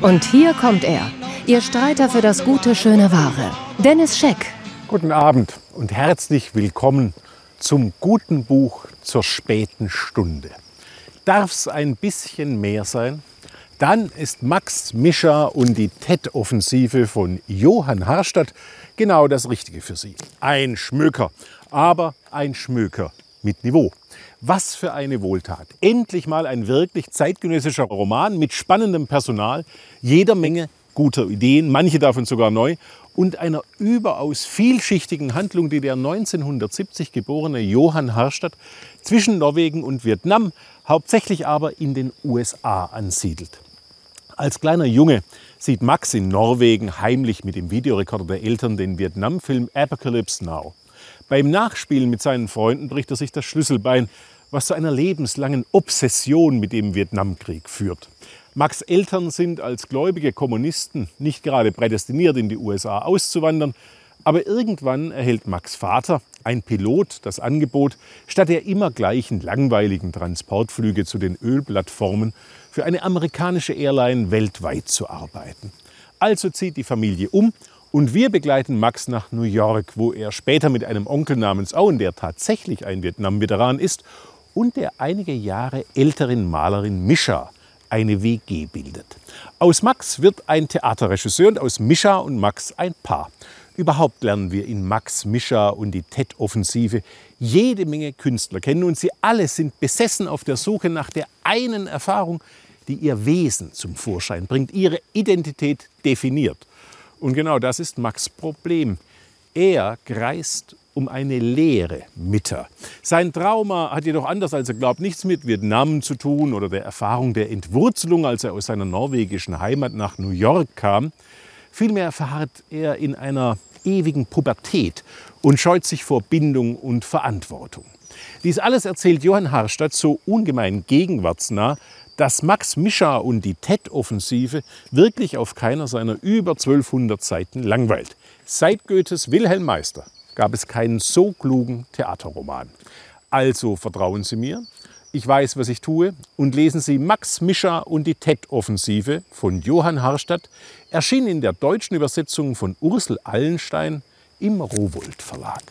Und hier kommt er, Ihr Streiter für das gute, schöne, wahre. Dennis Scheck. Guten Abend und herzlich willkommen zum guten Buch zur späten Stunde. Darf es ein bisschen mehr sein? Dann ist Max Mischa und die TED-Offensive von Johann Harstadt genau das Richtige für Sie. Ein Schmöker, aber ein Schmöker mit Niveau. Was für eine Wohltat. Endlich mal ein wirklich zeitgenössischer Roman mit spannendem Personal, jeder Menge guter Ideen, manche davon sogar neu, und einer überaus vielschichtigen Handlung, die der 1970 geborene Johann Harstadt zwischen Norwegen und Vietnam, hauptsächlich aber in den USA ansiedelt. Als kleiner Junge sieht Max in Norwegen heimlich mit dem Videorekorder der Eltern den Vietnamfilm Apocalypse Now. Beim Nachspielen mit seinen Freunden bricht er sich das Schlüsselbein, was zu einer lebenslangen Obsession mit dem Vietnamkrieg führt. Max Eltern sind als gläubige Kommunisten nicht gerade prädestiniert, in die USA auszuwandern, aber irgendwann erhält Max Vater, ein Pilot, das Angebot, statt der immer gleichen langweiligen Transportflüge zu den Ölplattformen für eine amerikanische Airline weltweit zu arbeiten. Also zieht die Familie um und wir begleiten Max nach New York, wo er später mit einem Onkel namens Owen, der tatsächlich ein Vietnam-Veteran ist, und der einige Jahre älteren Malerin Mischa eine WG bildet. Aus Max wird ein Theaterregisseur und aus Mischa und Max ein Paar. Überhaupt lernen wir in Max, Mischa und die TED-Offensive jede Menge Künstler kennen und sie alle sind besessen auf der Suche nach der einen Erfahrung, die ihr Wesen zum Vorschein bringt, ihre Identität definiert. Und genau das ist Max Problem. Er kreist um eine Lehre Mitter. Sein Trauma hat jedoch anders als er glaubt nichts mit Vietnam zu tun oder der Erfahrung der Entwurzelung, als er aus seiner norwegischen Heimat nach New York kam. Vielmehr verharrt er in einer ewigen Pubertät und scheut sich vor Bindung und Verantwortung. Dies alles erzählt Johann Harstadt so ungemein gegenwartsnah, dass Max Mischa und die TED-Offensive wirklich auf keiner seiner über 1200 Seiten langweilt. Seit Goethes Wilhelm Meister gab es keinen so klugen Theaterroman. Also vertrauen Sie mir, ich weiß, was ich tue und lesen Sie Max Mischa und die TED-Offensive von Johann Harstadt, erschienen in der deutschen Übersetzung von Ursel Allenstein im Rowold Verlag.